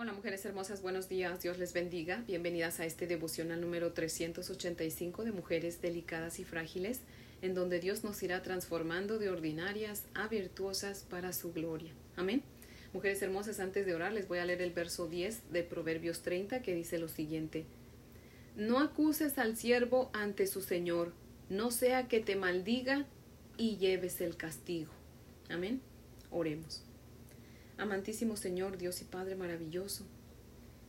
Hola mujeres hermosas, buenos días, Dios les bendiga. Bienvenidas a este devocional número 385 de Mujeres Delicadas y Frágiles, en donde Dios nos irá transformando de ordinarias a virtuosas para su gloria. Amén. Mujeres hermosas, antes de orar les voy a leer el verso 10 de Proverbios 30 que dice lo siguiente. No acuses al siervo ante su Señor, no sea que te maldiga y lleves el castigo. Amén. Oremos. Amantísimo Señor, Dios y Padre maravilloso,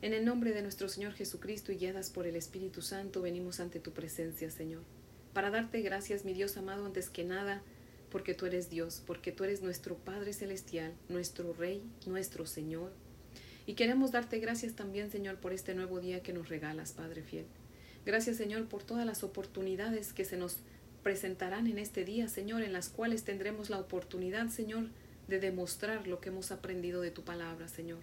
en el nombre de nuestro Señor Jesucristo y guiadas por el Espíritu Santo, venimos ante tu presencia, Señor, para darte gracias, mi Dios amado, antes que nada, porque tú eres Dios, porque tú eres nuestro Padre Celestial, nuestro Rey, nuestro Señor. Y queremos darte gracias también, Señor, por este nuevo día que nos regalas, Padre fiel. Gracias, Señor, por todas las oportunidades que se nos presentarán en este día, Señor, en las cuales tendremos la oportunidad, Señor, de demostrar lo que hemos aprendido de tu palabra, Señor.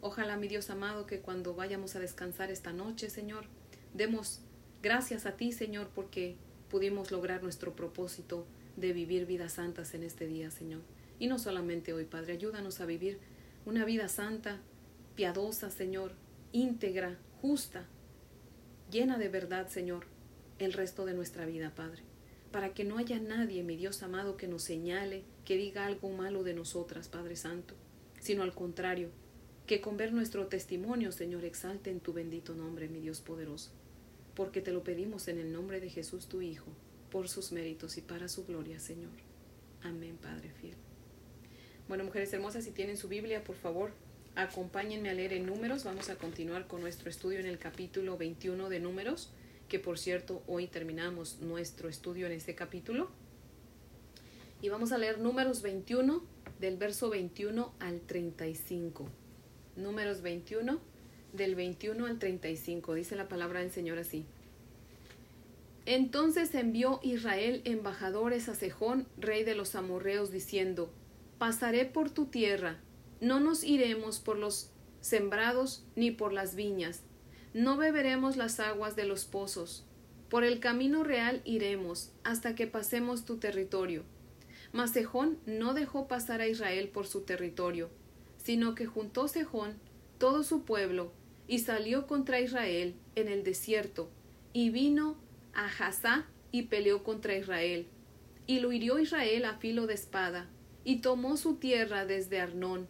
Ojalá, mi Dios amado, que cuando vayamos a descansar esta noche, Señor, demos gracias a ti, Señor, porque pudimos lograr nuestro propósito de vivir vidas santas en este día, Señor. Y no solamente hoy, Padre, ayúdanos a vivir una vida santa, piadosa, Señor, íntegra, justa, llena de verdad, Señor, el resto de nuestra vida, Padre para que no haya nadie, mi Dios amado, que nos señale, que diga algo malo de nosotras, Padre Santo, sino al contrario, que con ver nuestro testimonio, Señor, exalte en tu bendito nombre, mi Dios poderoso, porque te lo pedimos en el nombre de Jesús, tu Hijo, por sus méritos y para su gloria, Señor. Amén, Padre fiel. Bueno, mujeres hermosas, si tienen su Biblia, por favor, acompáñenme a leer en números. Vamos a continuar con nuestro estudio en el capítulo 21 de números que por cierto hoy terminamos nuestro estudio en este capítulo. Y vamos a leer números 21 del verso 21 al 35. Números 21 del 21 al 35. Dice la palabra del Señor así. Entonces envió Israel embajadores a Sejón, rey de los amorreos, diciendo, Pasaré por tu tierra, no nos iremos por los sembrados ni por las viñas, no beberemos las aguas de los pozos. Por el camino real iremos hasta que pasemos tu territorio. Mas Sejón no dejó pasar a Israel por su territorio, sino que juntó Sejón todo su pueblo y salió contra Israel en el desierto, y vino a Hazá y peleó contra Israel. Y lo hirió Israel a filo de espada, y tomó su tierra desde Arnón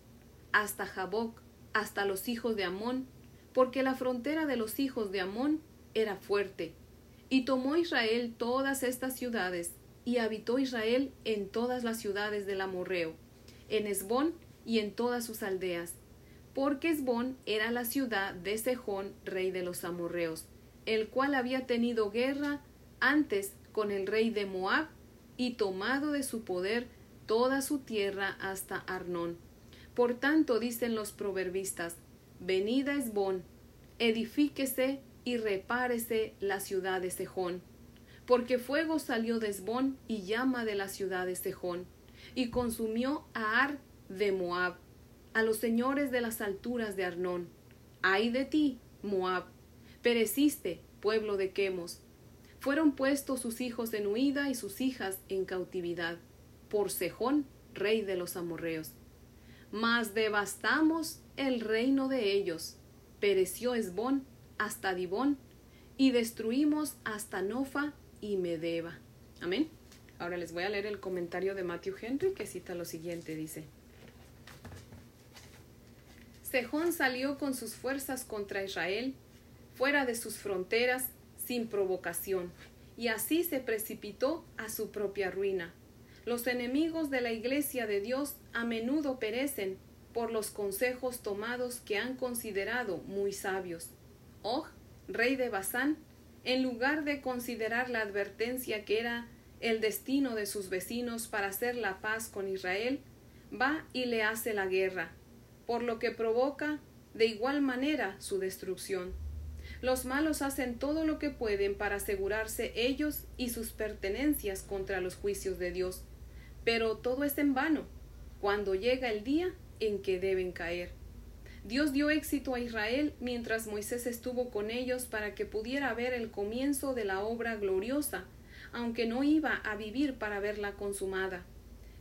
hasta Jaboc, hasta los hijos de Amón, porque la frontera de los hijos de Amón era fuerte. Y tomó Israel todas estas ciudades, y habitó Israel en todas las ciudades del Amorreo, en Esbón y en todas sus aldeas, porque Esbón era la ciudad de Sejón, rey de los amorreos, el cual había tenido guerra antes con el rey de Moab, y tomado de su poder toda su tierra hasta Arnón. Por tanto, dicen los proverbistas, Venida Esbón, edifíquese y repárese la ciudad de Sejón, porque fuego salió de Esbón y llama de la ciudad de Sejón, y consumió a Ar de Moab, a los señores de las alturas de Arnón. Ay de ti, Moab, pereciste, pueblo de Quemos. Fueron puestos sus hijos en huida y sus hijas en cautividad, por Sejón, rey de los amorreos. Mas devastamos el reino de ellos. Pereció Esbón hasta Dibón y destruimos hasta Nofa y Medeba. Amén. Ahora les voy a leer el comentario de Matthew Henry que cita lo siguiente, dice. Sejón salió con sus fuerzas contra Israel, fuera de sus fronteras, sin provocación, y así se precipitó a su propia ruina. Los enemigos de la iglesia de Dios a menudo perecen por los consejos tomados que han considerado muy sabios. Og, rey de Basán, en lugar de considerar la advertencia que era el destino de sus vecinos para hacer la paz con Israel, va y le hace la guerra, por lo que provoca de igual manera su destrucción. Los malos hacen todo lo que pueden para asegurarse ellos y sus pertenencias contra los juicios de Dios, pero todo es en vano. Cuando llega el día en que deben caer. Dios dio éxito a Israel mientras Moisés estuvo con ellos para que pudiera ver el comienzo de la obra gloriosa, aunque no iba a vivir para verla consumada.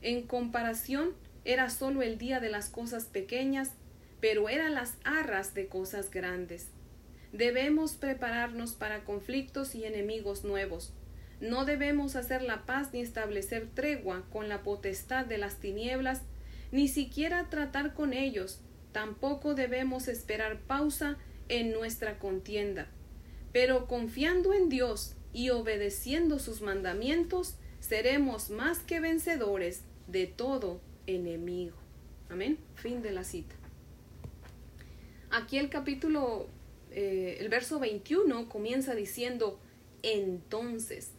En comparación, era solo el día de las cosas pequeñas, pero eran las arras de cosas grandes. Debemos prepararnos para conflictos y enemigos nuevos. No debemos hacer la paz ni establecer tregua con la potestad de las tinieblas, ni siquiera tratar con ellos. Tampoco debemos esperar pausa en nuestra contienda. Pero confiando en Dios y obedeciendo sus mandamientos, seremos más que vencedores de todo enemigo. Amén. Fin de la cita. Aquí el capítulo eh, el verso 21 comienza diciendo entonces.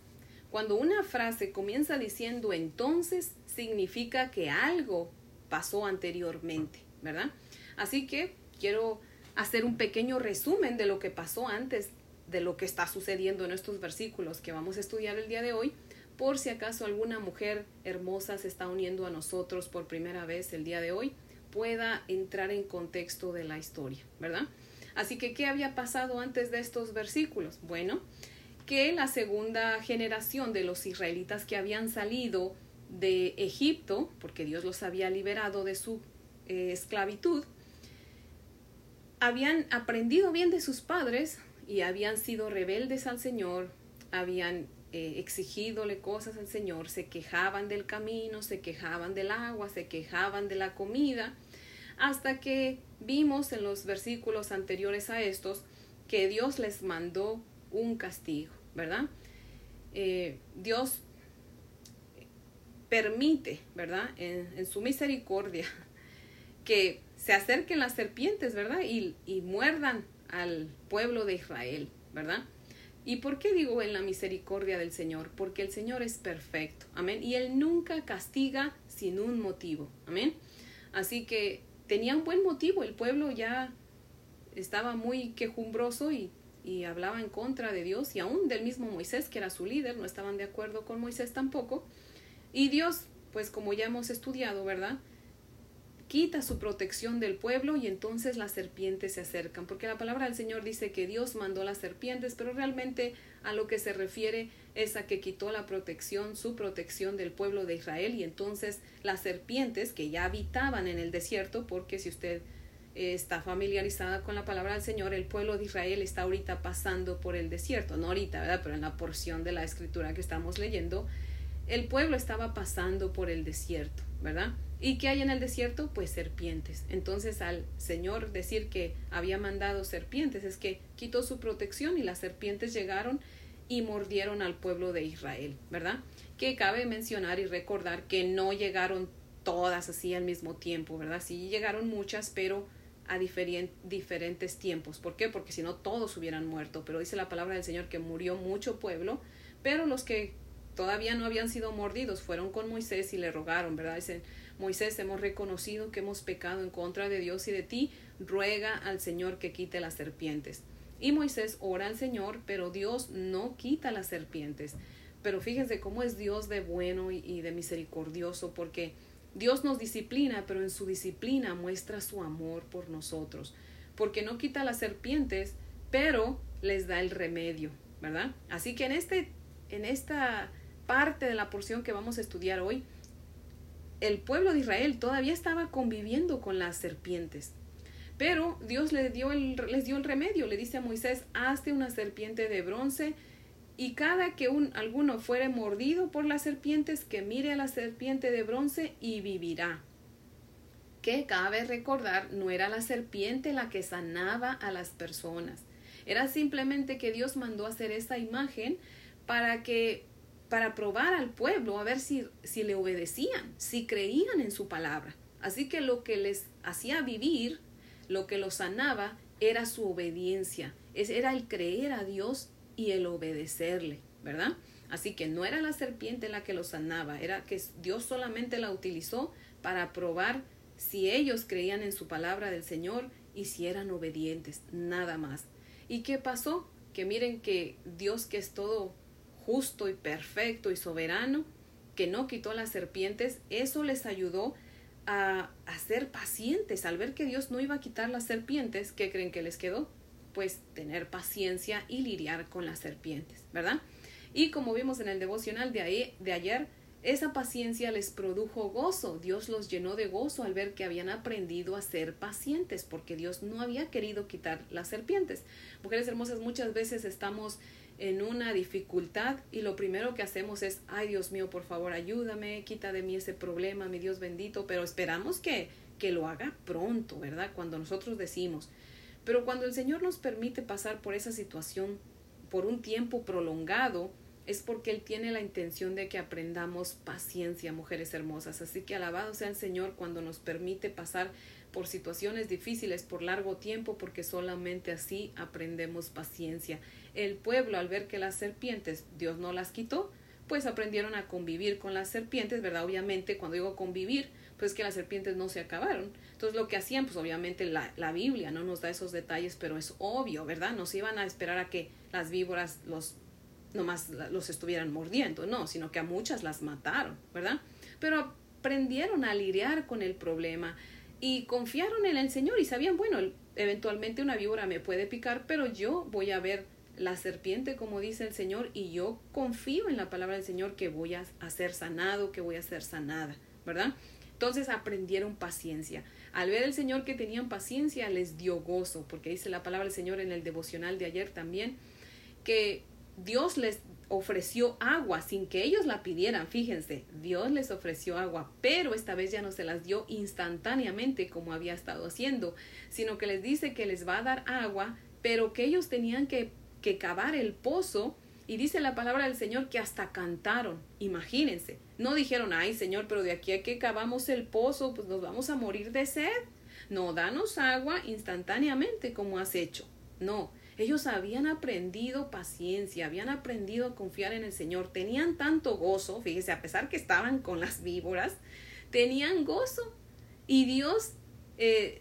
Cuando una frase comienza diciendo entonces, significa que algo pasó anteriormente, ¿verdad? Así que quiero hacer un pequeño resumen de lo que pasó antes de lo que está sucediendo en estos versículos que vamos a estudiar el día de hoy, por si acaso alguna mujer hermosa se está uniendo a nosotros por primera vez el día de hoy, pueda entrar en contexto de la historia, ¿verdad? Así que, ¿qué había pasado antes de estos versículos? Bueno, que la segunda generación de los israelitas que habían salido de Egipto, porque Dios los había liberado de su eh, esclavitud, habían aprendido bien de sus padres y habían sido rebeldes al Señor, habían eh, cosas al Señor, se quejaban del camino, se quejaban del agua, se quejaban de la comida, hasta que vimos en los versículos anteriores a estos que Dios les mandó un castigo, ¿verdad? Eh, Dios permite, ¿verdad? En, su misericordia que se acerquen las serpientes, ¿verdad? Y, y muerdan al pueblo de Israel, ¿verdad? ¿Y por qué digo en la misericordia del Señor? Porque el Señor es perfecto, amén. Y Él nunca castiga sin un motivo, amén. Así que tenía un buen motivo, el pueblo ya estaba muy quejumbroso y, y hablaba en contra de Dios y aún del mismo Moisés, que era su líder, no estaban de acuerdo con Moisés tampoco. Y Dios, pues como ya hemos estudiado, ¿verdad? Quita su protección del pueblo y entonces las serpientes se acercan, porque la palabra del Señor dice que Dios mandó las serpientes, pero realmente a lo que se refiere es a que quitó la protección, su protección del pueblo de Israel y entonces las serpientes que ya habitaban en el desierto, porque si usted eh, está familiarizada con la palabra del Señor, el pueblo de Israel está ahorita pasando por el desierto, no ahorita, ¿verdad? Pero en la porción de la escritura que estamos leyendo, el pueblo estaba pasando por el desierto, ¿verdad? ¿Y qué hay en el desierto? Pues serpientes. Entonces al Señor decir que había mandado serpientes es que quitó su protección y las serpientes llegaron y mordieron al pueblo de Israel, ¿verdad? Que cabe mencionar y recordar que no llegaron todas así al mismo tiempo, ¿verdad? Sí llegaron muchas, pero a diferentes tiempos. ¿Por qué? Porque si no todos hubieran muerto, pero dice la palabra del Señor que murió mucho pueblo, pero los que todavía no habían sido mordidos fueron con Moisés y le rogaron, ¿verdad? Dicen, Moisés, hemos reconocido que hemos pecado en contra de Dios y de ti, ruega al Señor que quite las serpientes. Y Moisés ora al Señor, pero Dios no quita las serpientes. Pero fíjense cómo es Dios de bueno y de misericordioso, porque Dios nos disciplina, pero en su disciplina muestra su amor por nosotros, porque no quita las serpientes, pero les da el remedio, ¿verdad? Así que en este en esta parte de la porción que vamos a estudiar hoy, el pueblo de Israel todavía estaba conviviendo con las serpientes. Pero Dios les dio el, les dio el remedio, le dice a Moisés, hazte una serpiente de bronce y cada que un, alguno fuere mordido por las serpientes, que mire a la serpiente de bronce y vivirá. Que cabe recordar, no era la serpiente la que sanaba a las personas, era simplemente que Dios mandó hacer esa imagen para que para probar al pueblo a ver si, si le obedecían, si creían en su palabra. Así que lo que les hacía vivir, lo que los sanaba, era su obediencia, era el creer a Dios y el obedecerle, ¿verdad? Así que no era la serpiente la que los sanaba, era que Dios solamente la utilizó para probar si ellos creían en su palabra del Señor y si eran obedientes, nada más. ¿Y qué pasó? Que miren que Dios que es todo justo y perfecto y soberano, que no quitó las serpientes, eso les ayudó a, a, ser pacientes. Al ver que Dios no iba a quitar las serpientes, ¿qué creen que les quedó? Pues tener paciencia y lidiar con las serpientes, ¿verdad? Y como vimos en el devocional de, ahí, de ayer, esa paciencia les produjo gozo. Dios los llenó de gozo al ver que habían aprendido a ser pacientes, porque Dios no había querido quitar las serpientes. Mujeres hermosas, muchas veces estamos en una dificultad y lo primero que hacemos es, ay Dios mío, por favor, ayúdame, quita de mí ese problema, mi Dios bendito, pero esperamos que, que lo haga pronto, ¿verdad? Cuando nosotros decimos. Pero cuando el Señor nos permite pasar por esa situación por un tiempo prolongado, es porque Él tiene la intención de que aprendamos paciencia, mujeres hermosas. Así que alabado sea el Señor cuando nos permite pasar por situaciones difíciles por largo tiempo, porque solamente así aprendemos paciencia. El pueblo, al ver que las serpientes Dios no las quitó, pues aprendieron a convivir con las serpientes, ¿verdad? Obviamente, cuando digo convivir, pues que las serpientes no se acabaron. Entonces, lo que hacían, pues obviamente la, la Biblia no nos da esos detalles, pero es obvio, ¿verdad? No se iban a esperar a que las víboras los nomás los estuvieran mordiendo, no, sino que a muchas las mataron, ¿verdad? Pero aprendieron a lidiar con el problema y confiaron en el Señor y sabían, bueno, eventualmente una víbora me puede picar, pero yo voy a ver la serpiente, como dice el Señor, y yo confío en la palabra del Señor que voy a, ser sanado, que voy a ser sanada, ¿verdad? Entonces aprendieron paciencia. Al ver el Señor que tenían paciencia, les dio gozo, porque dice la palabra del Señor en el devocional de ayer también, que Dios les ofreció agua sin que ellos la pidieran, fíjense, Dios les ofreció agua, pero esta vez ya no se las dio instantáneamente como había estado haciendo, sino que les dice que les va a dar agua, pero que ellos tenían que, que cavar el pozo y dice la palabra del Señor que hasta cantaron, imagínense, no dijeron, ay Señor, pero de aquí a que cavamos el pozo, pues nos vamos a morir de sed. No, danos agua instantáneamente como has hecho. No, ellos habían aprendido paciencia, habían aprendido a confiar en el Señor, tenían tanto gozo, fíjese, a pesar que estaban con las víboras, tenían gozo. Y Dios, eh,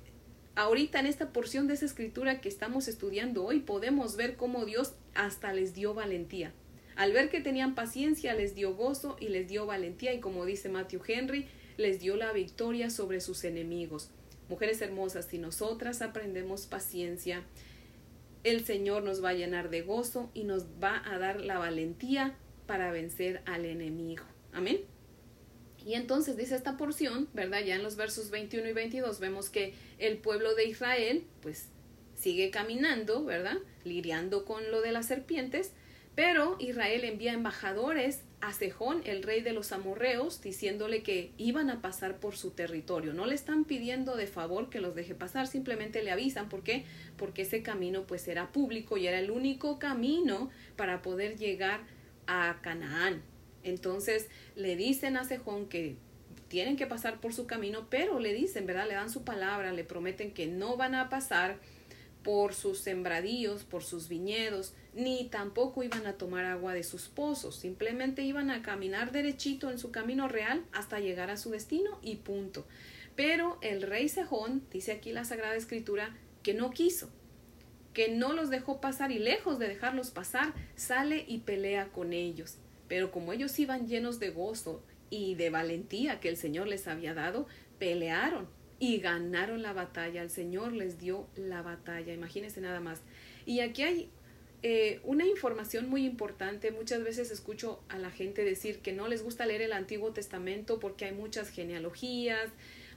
ahorita en esta porción de esa escritura que estamos estudiando hoy, podemos ver cómo Dios hasta les dio valentía. Al ver que tenían paciencia, les dio gozo y les dio valentía y como dice Matthew Henry, les dio la victoria sobre sus enemigos. Mujeres hermosas, si nosotras aprendemos paciencia, el Señor nos va a llenar de gozo y nos va a dar la valentía para vencer al enemigo. Amén. Y entonces dice esta porción, ¿verdad? Ya en los versos 21 y 22 vemos que el pueblo de Israel pues sigue caminando, ¿verdad? Lidiando con lo de las serpientes, pero Israel envía embajadores a Sejón, el rey de los amorreos, diciéndole que iban a pasar por su territorio. No le están pidiendo de favor que los deje pasar, simplemente le avisan. ¿Por qué? Porque ese camino pues era público y era el único camino para poder llegar a Canaán. Entonces le dicen a Sejón que tienen que pasar por su camino, pero le dicen, ¿verdad? Le dan su palabra, le prometen que no van a pasar por sus sembradíos, por sus viñedos, ni tampoco iban a tomar agua de sus pozos, simplemente iban a caminar derechito en su camino real hasta llegar a su destino y punto. Pero el rey Sejón, dice aquí la Sagrada Escritura, que no quiso, que no los dejó pasar y lejos de dejarlos pasar, sale y pelea con ellos. Pero como ellos iban llenos de gozo y de valentía que el Señor les había dado, pelearon y ganaron la batalla. El Señor les dio la batalla. Imagínense nada más. Y aquí hay eh, una información muy importante. Muchas veces escucho a la gente decir que no les gusta leer el Antiguo Testamento porque hay muchas genealogías,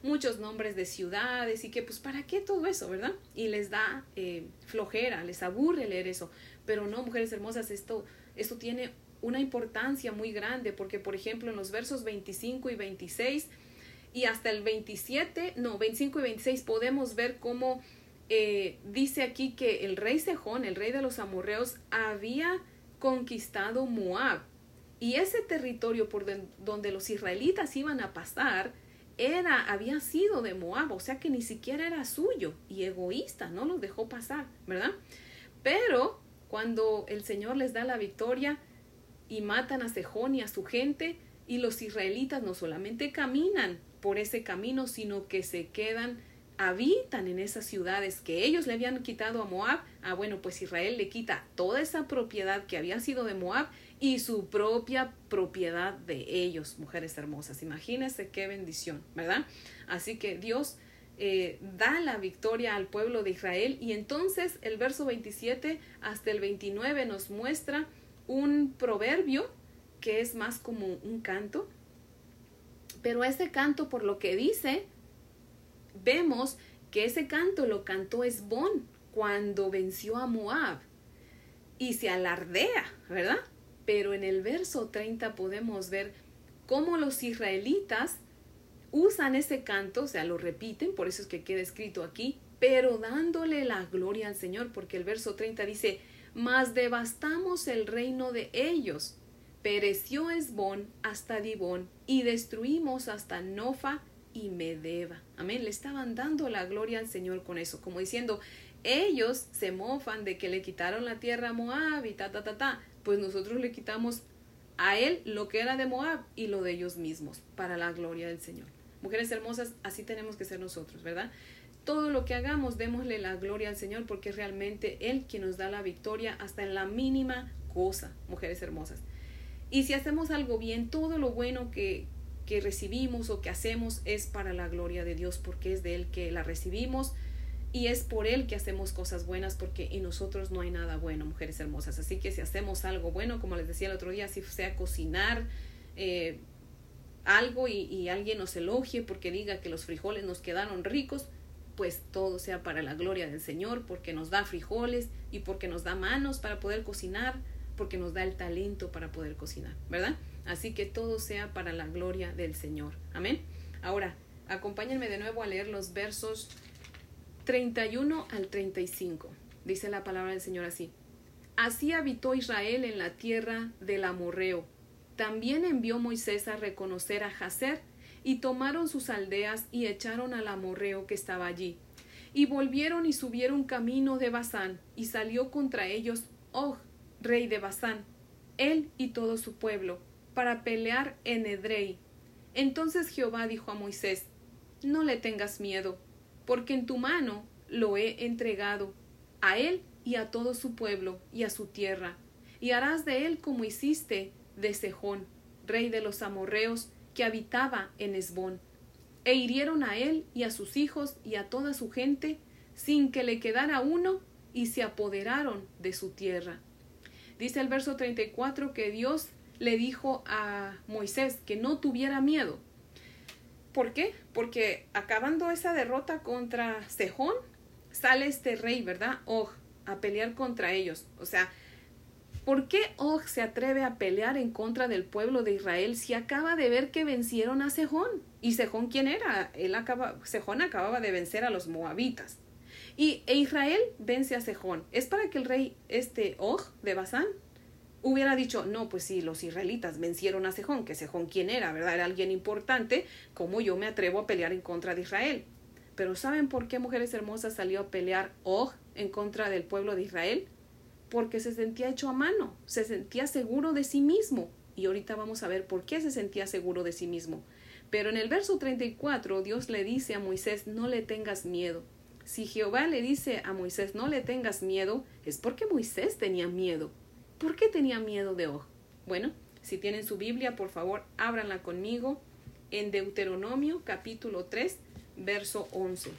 muchos nombres de ciudades y que pues para qué todo eso, ¿verdad? Y les da eh, flojera, les aburre leer eso. Pero no, mujeres hermosas, esto, esto tiene una importancia muy grande porque, por ejemplo, en los versos 25 y 26 y hasta el 27, no, 25 y 26 podemos ver cómo eh, dice aquí que el rey Sejón, el rey de los amorreos, había conquistado Moab. Y ese territorio por donde los israelitas iban a pasar era, había sido de Moab, o sea que ni siquiera era suyo y egoísta, no los dejó pasar, ¿verdad? Pero cuando el Señor les da la victoria y matan a Sejón y a su gente, y los israelitas no solamente caminan por ese camino, sino que se quedan habitan en esas ciudades que ellos le habían quitado a Moab, ah bueno, pues Israel le quita toda esa propiedad que había sido de Moab y su propia propiedad de ellos, mujeres hermosas. Imagínense qué bendición, ¿verdad? Así que Dios eh, da la victoria al pueblo de Israel y entonces el verso 27 hasta el 29 nos muestra un proverbio que es más como un canto Pero ese canto, por lo que dice, vemos que ese canto lo cantó Esbón cuando venció a Moab y se alardea, ¿verdad? Pero en el verso 30 podemos ver cómo los israelitas usan ese canto, o sea, lo repiten, por eso es que queda escrito aquí, pero dándole la gloria al Señor, porque el verso 30 dice, mas devastamos el reino de ellos, pereció Esbón hasta Dibón, y destruimos hasta Nofa y Medeba. Amén, le estaban dando la gloria al Señor con eso, como diciendo, ellos se mofan de que le quitaron la tierra a Moab y ta, ta, ta, ta, pues nosotros le quitamos a él lo que era de Moab y lo de ellos mismos, para la gloria del Señor. Mujeres hermosas, así tenemos que ser nosotros, ¿verdad? Todo lo que hagamos, démosle la gloria al Señor porque es realmente Él quien nos da la victoria hasta en la mínima cosa, mujeres hermosas. Y si hacemos algo bien, todo lo bueno que, que recibimos o que hacemos es para la gloria de Dios porque es de Él que la recibimos y es por Él que hacemos cosas buenas porque en nosotros no hay nada bueno, mujeres hermosas. Así que si hacemos algo bueno, como les decía el otro día, si sea cocinar, eh, algo y, alguien nos elogie porque diga que los frijoles nos quedaron ricos, pues todo sea para la gloria del Señor, porque nos da frijoles y porque nos da manos para poder cocinar, porque nos da el talento para poder cocinar, ¿verdad? Así que todo sea para la gloria del Señor. Amén. Ahora, acompáñenme de nuevo a leer los versos 31 al 35. Dice la palabra del Señor así. Así habitó Israel en la tierra del Amorreo también envió Moisés a reconocer a Jacer, y tomaron sus aldeas y echaron al amorreo que estaba allí. Y volvieron y subieron camino de Basán, y salió contra ellos Og, rey de Basán, él y todo su pueblo, para pelear en Edrei. Entonces Jehová dijo a Moisés, No le tengas miedo, porque en tu mano lo he entregado, a él y a todo su pueblo y a su tierra, y harás de él como hiciste de Sejón, rey de los amorreos, que habitaba en Esbón, e hirieron a él y a sus hijos y a toda su gente, sin que le quedara uno, y se apoderaron de su tierra. Dice el verso 34 que Dios le dijo a Moisés que no tuviera miedo. ¿Por qué? Porque acabando esa derrota contra Sejón, sale este rey, ¿verdad? Og, a pelear contra ellos. O sea, ¿Por qué Og se atreve a pelear en contra del pueblo de Israel si acaba de ver que vencieron a Sejón? ¿Y Sejón quién era? Él acaba, Sejón acababa de vencer a los moabitas. Y e Israel vence a Sejón. ¿Es para que el rey este Og de Basán hubiera dicho, no, pues si los israelitas vencieron a Sejón, que Sejón quién era, ¿verdad? Era alguien importante, ¿cómo yo me atrevo a pelear en contra de Israel? Pero ¿saben por qué Mujeres Hermosas salió a pelear Og en contra del pueblo de Israel? porque se sentía hecho a mano, se sentía seguro de sí mismo. Y ahorita vamos a ver por qué se sentía seguro de sí mismo. Pero en el verso 34 Dios le dice a Moisés, no le tengas miedo. Si Jehová le dice a Moisés, no le tengas miedo, es porque Moisés tenía miedo. ¿Por qué tenía miedo de Og? Bueno, si tienen su Biblia, por favor, ábranla conmigo en Deuteronomio capítulo 3, verso 11.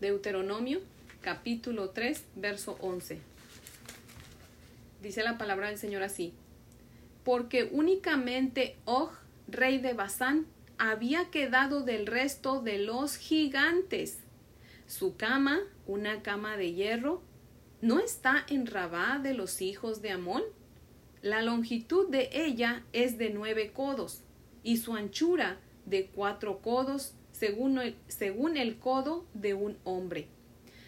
Deuteronomio capítulo 3, verso 11. Dice la palabra del Señor así, porque únicamente Og, rey de Basán, había quedado del resto de los gigantes. Su cama, una cama de hierro, ¿no está en Rabá de los hijos de Amón? La longitud de ella es de nueve codos y su anchura de cuatro codos según el, según el codo de un hombre.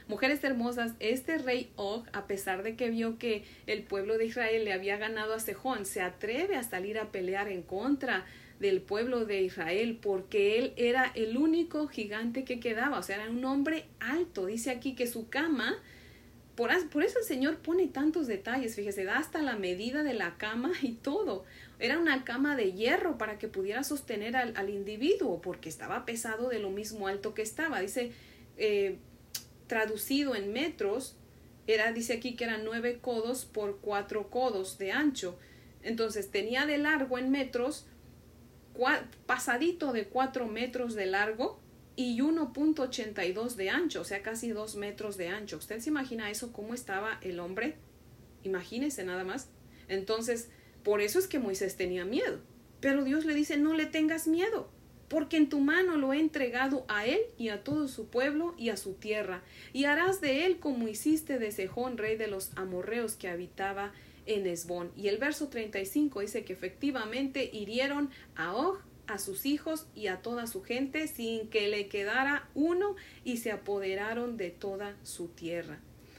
Mujeres hermosas, este rey Og, a pesar de que vio que el pueblo de Israel le había ganado a Sejón, se atreve a salir a pelear en contra del pueblo de Israel porque él era el único gigante que quedaba, o sea, era un hombre alto. Dice aquí que su cama, por, por eso el Señor pone tantos detalles, fíjese, da hasta la medida de la cama y todo. Era una cama de hierro para que pudiera sostener al, al individuo porque estaba pesado de lo mismo alto que estaba. Dice, eh, traducido en metros, era, dice aquí que eran nueve codos por cuatro codos de ancho. Entonces tenía de largo en metros, pasadito de cuatro metros de largo y 1.82 de ancho, o sea, casi dos metros de ancho. ¿Usted se imagina eso? ¿Cómo estaba el hombre? Imagínese nada más. Entonces, por eso es que Moisés tenía miedo Pero Dios le dice, no le tengas miedo, porque en tu mano lo he entregado a él y a todo su pueblo y a su tierra, y harás de él como hiciste de Sejón, rey de los amorreos que habitaba en Esbón. Y el verso 35 dice que efectivamente hirieron a Og, a sus hijos y a toda su gente sin que le quedara uno y se apoderaron de toda su tierra.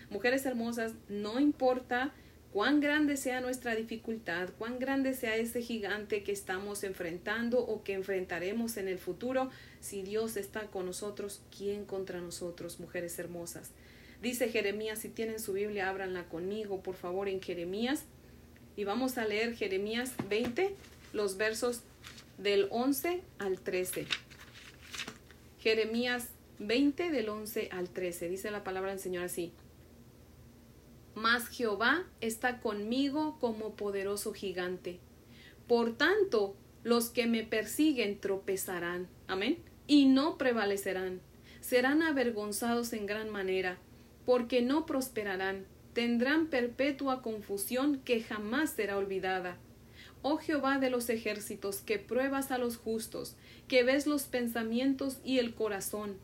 Mujeres hermosas, no importa cuán grande sea nuestra dificultad, cuán grande sea ese gigante que estamos enfrentando o que enfrentaremos en el futuro, si Dios está con nosotros, ¿quién contra nosotros, mujeres hermosas? Dice Jeremías, si tienen su Biblia, ábranla conmigo, por favor, en Jeremías. Y vamos a leer Jeremías 20, los versos del 11 al 13. Jeremías 20 del 11 al 13. Dice la palabra del Señor así. Mas Jehová está conmigo como poderoso gigante. Por tanto, los que me persiguen tropezarán. Amén. Y no prevalecerán. Serán avergonzados en gran manera porque no prosperarán, tendrán perpetua confusión que jamás será olvidada. Oh Jehová de los ejércitos, que pruebas a los justos, que ves los pensamientos y el corazón.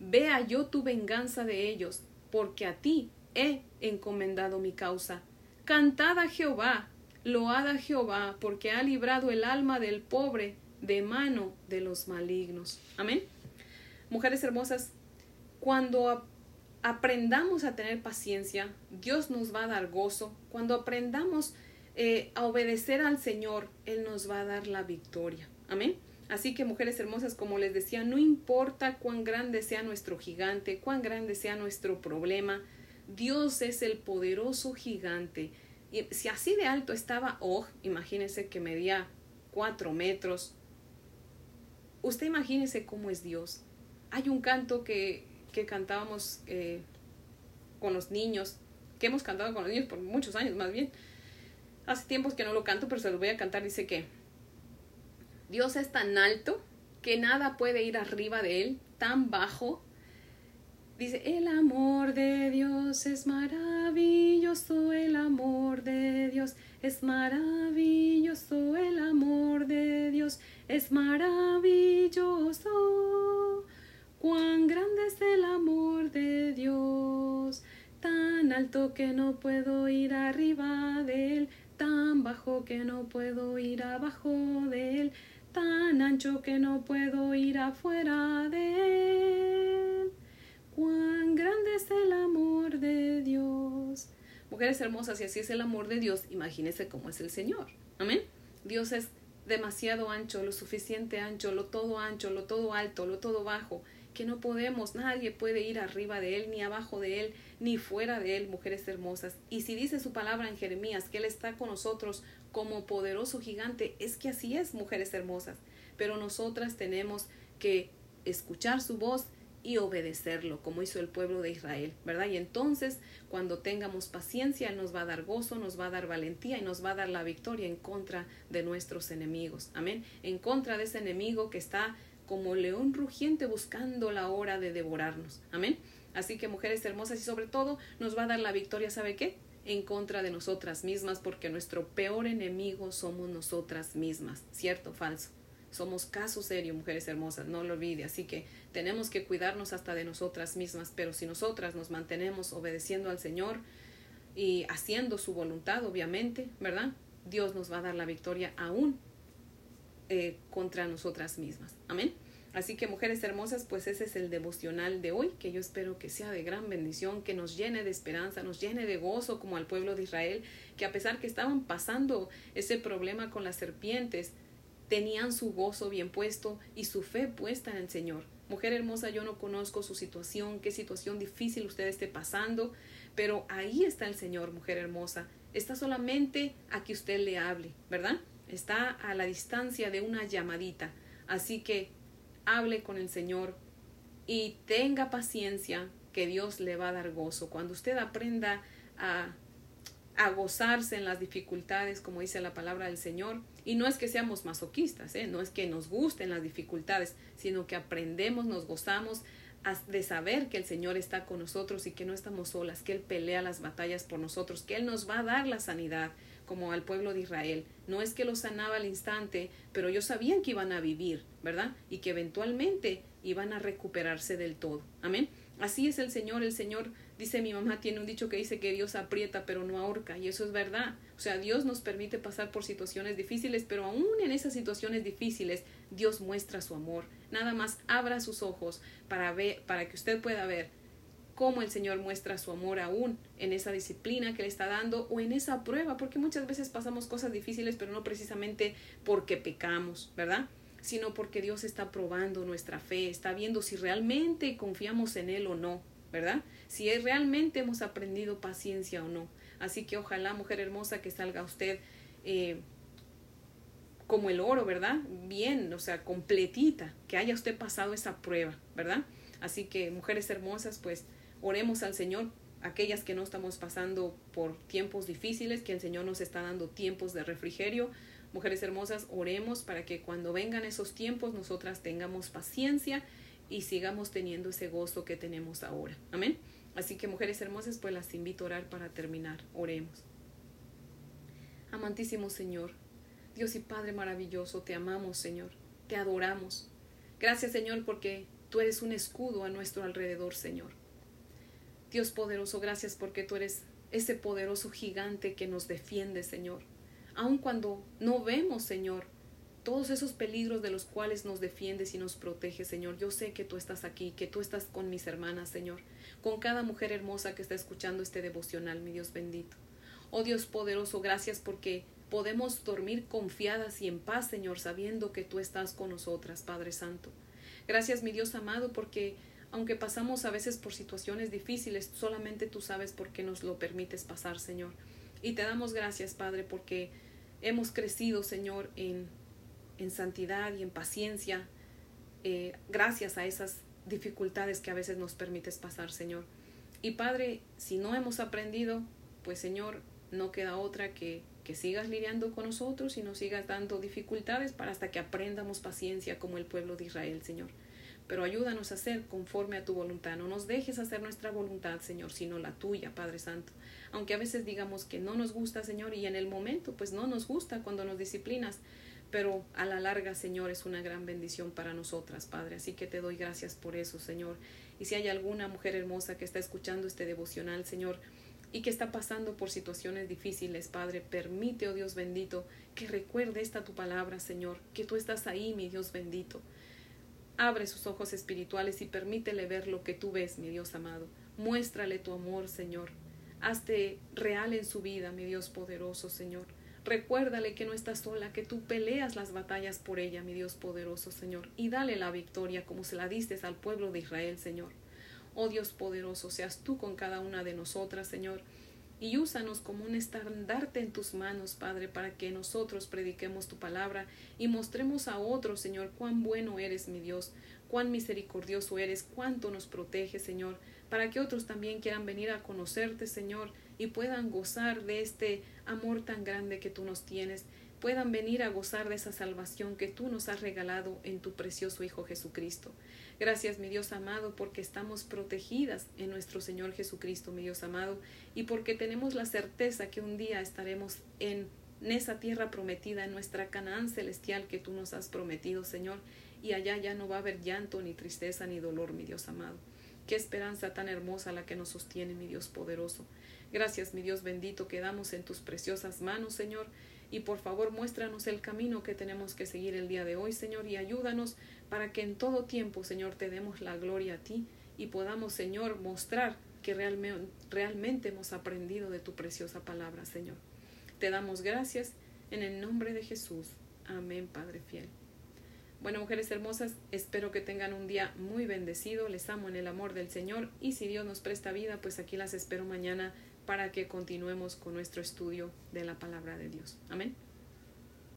Vea yo tu venganza de ellos, porque a ti he encomendado mi causa. Cantad a Jehová, load a Jehová, porque ha librado el alma del pobre de mano de los malignos. Amén. Mujeres hermosas, cuando aprendamos a tener paciencia, Dios nos va a dar gozo. Cuando aprendamos eh, a obedecer al Señor, Él nos va a dar la victoria. Amén. Así que mujeres hermosas, como les decía, no importa cuán grande sea nuestro gigante, cuán grande sea nuestro problema, Dios es el poderoso gigante. Y si así de alto estaba Og, imagínense que medía cuatro metros. Usted imagínese cómo es Dios. Hay un canto que que cantábamos eh, con los niños, que hemos cantado con los niños por muchos años más bien. Hace tiempos que no lo canto, pero se lo voy a cantar. Dice que Dios es tan alto que nada puede ir arriba de él, tan bajo. Dice, el amor de Dios es maravilloso, el amor de Dios es maravilloso, el amor de Dios es maravilloso. Cuán grande es el amor de Dios, tan alto que no puedo ir arriba de él, tan bajo que no puedo ir abajo de él, tan ancho que no puedo ir afuera de él. Cuán grande es el amor de Dios. Mujeres hermosas, si así es el amor de Dios, imagínense cómo es el Señor. Amén. Dios es demasiado ancho, lo suficiente ancho, lo todo ancho, lo todo alto, lo todo bajo que no podemos, nadie puede ir arriba de Él, ni abajo de Él, ni fuera de Él, mujeres hermosas. Y si dice su palabra en Jeremías que Él está con nosotros como poderoso gigante, es que así es, mujeres hermosas. Pero nosotras tenemos que escuchar su voz y obedecerlo, como hizo el pueblo de Israel, ¿verdad? Y entonces, cuando tengamos paciencia, Él nos va a dar gozo, nos va a dar valentía y nos va a dar la victoria en contra de nuestros enemigos. Amén. En contra de ese enemigo que está como león rugiente buscando la hora de devorarnos. Amén. Así que mujeres hermosas y sobre todo nos va a dar la victoria, ¿sabe qué? En contra de nosotras mismas, porque nuestro peor enemigo somos nosotras mismas. ¿Cierto o falso? Somos caso serio, mujeres hermosas, no lo olvide. Así que tenemos que cuidarnos hasta de nosotras mismas, pero si nosotras nos mantenemos obedeciendo al Señor y haciendo su voluntad, obviamente, ¿verdad? Dios nos va a dar la victoria aún eh, contra nosotras mismas. Amén. Así que mujeres hermosas, pues ese es el devocional de hoy, que yo espero que sea de gran bendición, que nos llene de esperanza, nos llene de gozo como al pueblo de Israel, que a pesar que estaban pasando ese problema con las serpientes, tenían su gozo bien puesto y su fe puesta en el Señor. Mujer hermosa, yo no conozco su situación, qué situación difícil usted esté pasando, pero ahí está el Señor, mujer hermosa. Está solamente a que usted le hable, ¿verdad? Está a la distancia de una llamadita. Así que hable con el Señor y tenga paciencia que Dios le va a dar gozo. Cuando usted aprenda a, a gozarse en las dificultades, como dice la palabra del Señor, y no es que seamos masoquistas, ¿eh? no es que nos gusten las dificultades, sino que aprendemos, nos gozamos de saber que el Señor está con nosotros y que no estamos solas, que Él pelea las batallas por nosotros, que Él nos va a dar la sanidad, como al pueblo de Israel. No es que los sanaba al instante, pero ellos sabían que iban a vivir, ¿verdad? Y que eventualmente iban a recuperarse del todo. Amén. Así es el Señor. El Señor, dice mi mamá, tiene un dicho que dice que Dios aprieta pero no ahorca. Y eso es verdad. O sea, Dios nos permite pasar por situaciones difíciles, pero aún en esas situaciones difíciles, Dios muestra su amor. Nada más abra sus ojos para ver, para que usted pueda ver cómo el Señor muestra su amor aún en esa disciplina que le está dando o en esa prueba, porque muchas veces pasamos cosas difíciles, pero no precisamente porque pecamos, ¿verdad? Sino porque Dios está probando nuestra fe, está viendo si realmente confiamos en Él o no, ¿verdad? Si realmente hemos aprendido paciencia o no. Así que ojalá, mujer hermosa, que salga usted eh, como el oro, ¿verdad? Bien, o sea, completita, que haya usted pasado esa prueba, ¿verdad? Así que, mujeres hermosas, pues Oremos al Señor, aquellas que no estamos pasando por tiempos difíciles, que el Señor nos está dando tiempos de refrigerio. Mujeres hermosas, oremos para que cuando vengan esos tiempos nosotras tengamos paciencia y sigamos teniendo ese gozo que tenemos ahora. Amén. Así que mujeres hermosas, pues las invito a orar para terminar. Oremos. Amantísimo Señor, Dios y Padre maravilloso, te amamos Señor, te adoramos. Gracias Señor porque tú eres un escudo a nuestro alrededor Señor. Dios poderoso, gracias porque tú eres ese poderoso gigante que nos defiende, Señor. Aun cuando no vemos, Señor, todos esos peligros de los cuales nos defiendes y nos proteges, Señor. Yo sé que tú estás aquí, que tú estás con mis hermanas, Señor, con cada mujer hermosa que está escuchando este devocional, mi Dios bendito. Oh Dios poderoso, gracias porque podemos dormir confiadas y en paz, Señor, sabiendo que tú estás con nosotras, Padre Santo. Gracias, mi Dios amado, porque aunque pasamos a veces por situaciones difíciles, solamente tú sabes por qué nos lo permites pasar, Señor. Y te damos gracias, Padre, porque hemos crecido, Señor, en, en santidad y en paciencia, eh, gracias a esas dificultades que a veces nos permites pasar, Señor. Y Padre, si no hemos aprendido, pues Señor, no queda otra que que sigas lidiando con nosotros y nos sigas dando dificultades para hasta que aprendamos paciencia como el pueblo de Israel, Señor pero ayúdanos a hacer conforme a tu voluntad. No nos dejes hacer nuestra voluntad, Señor, sino la tuya, Padre Santo. Aunque a veces digamos que no nos gusta, Señor, y en el momento, pues no nos gusta cuando nos disciplinas, pero a la larga, Señor, es una gran bendición para nosotras, Padre. Así que te doy gracias por eso, Señor. Y si hay alguna mujer hermosa que está escuchando este devocional, Señor, y que está pasando por situaciones difíciles, Padre, permite, oh Dios bendito, que recuerde esta tu palabra, Señor, que tú estás ahí, mi Dios bendito Abre sus ojos espirituales y permítele ver lo que tú ves, mi Dios amado. Muéstrale tu amor, Señor. Hazte real en su vida, mi Dios poderoso, Señor. Recuérdale que no está sola, que tú peleas las batallas por ella, mi Dios poderoso, Señor, y dale la victoria como se la diste al pueblo de Israel, Señor. Oh Dios poderoso, seas tú con cada una de nosotras, Señor, y úsanos como un estandarte en tus manos, Padre, para que nosotros prediquemos tu palabra y mostremos a otros, Señor, cuán bueno eres, mi Dios, cuán misericordioso eres, cuánto nos protege, Señor, para que otros también quieran venir a conocerte, Señor, y puedan gozar de este amor tan grande que tú nos tienes, puedan venir a gozar de esa salvación que tú nos has regalado en tu precioso Hijo Jesucristo. Gracias, mi Dios amado, porque estamos protegidas en nuestro Señor Jesucristo, mi Dios amado, y porque tenemos la certeza que un día estaremos en esa tierra prometida, en nuestra Canaán celestial que tú nos has prometido, Señor, y allá ya no va a haber llanto, ni tristeza, ni dolor, mi Dios amado. Qué esperanza tan hermosa la que nos sostiene, mi Dios poderoso. Gracias, mi Dios bendito, quedamos en tus preciosas manos, Señor, y por favor muéstranos el camino que tenemos que seguir el día de hoy, Señor, y ayúdanos para que en todo tiempo, Señor, te demos la gloria a ti y podamos, Señor, mostrar que realmente, realmente hemos aprendido de tu preciosa palabra, Señor. Te damos gracias en el nombre de Jesús. Amén, Padre fiel. Bueno, mujeres hermosas, espero que tengan un día muy bendecido. Les amo en el amor del Señor y si Dios nos presta vida, pues aquí las espero mañana para que continuemos con nuestro estudio de la palabra de Dios. Amén.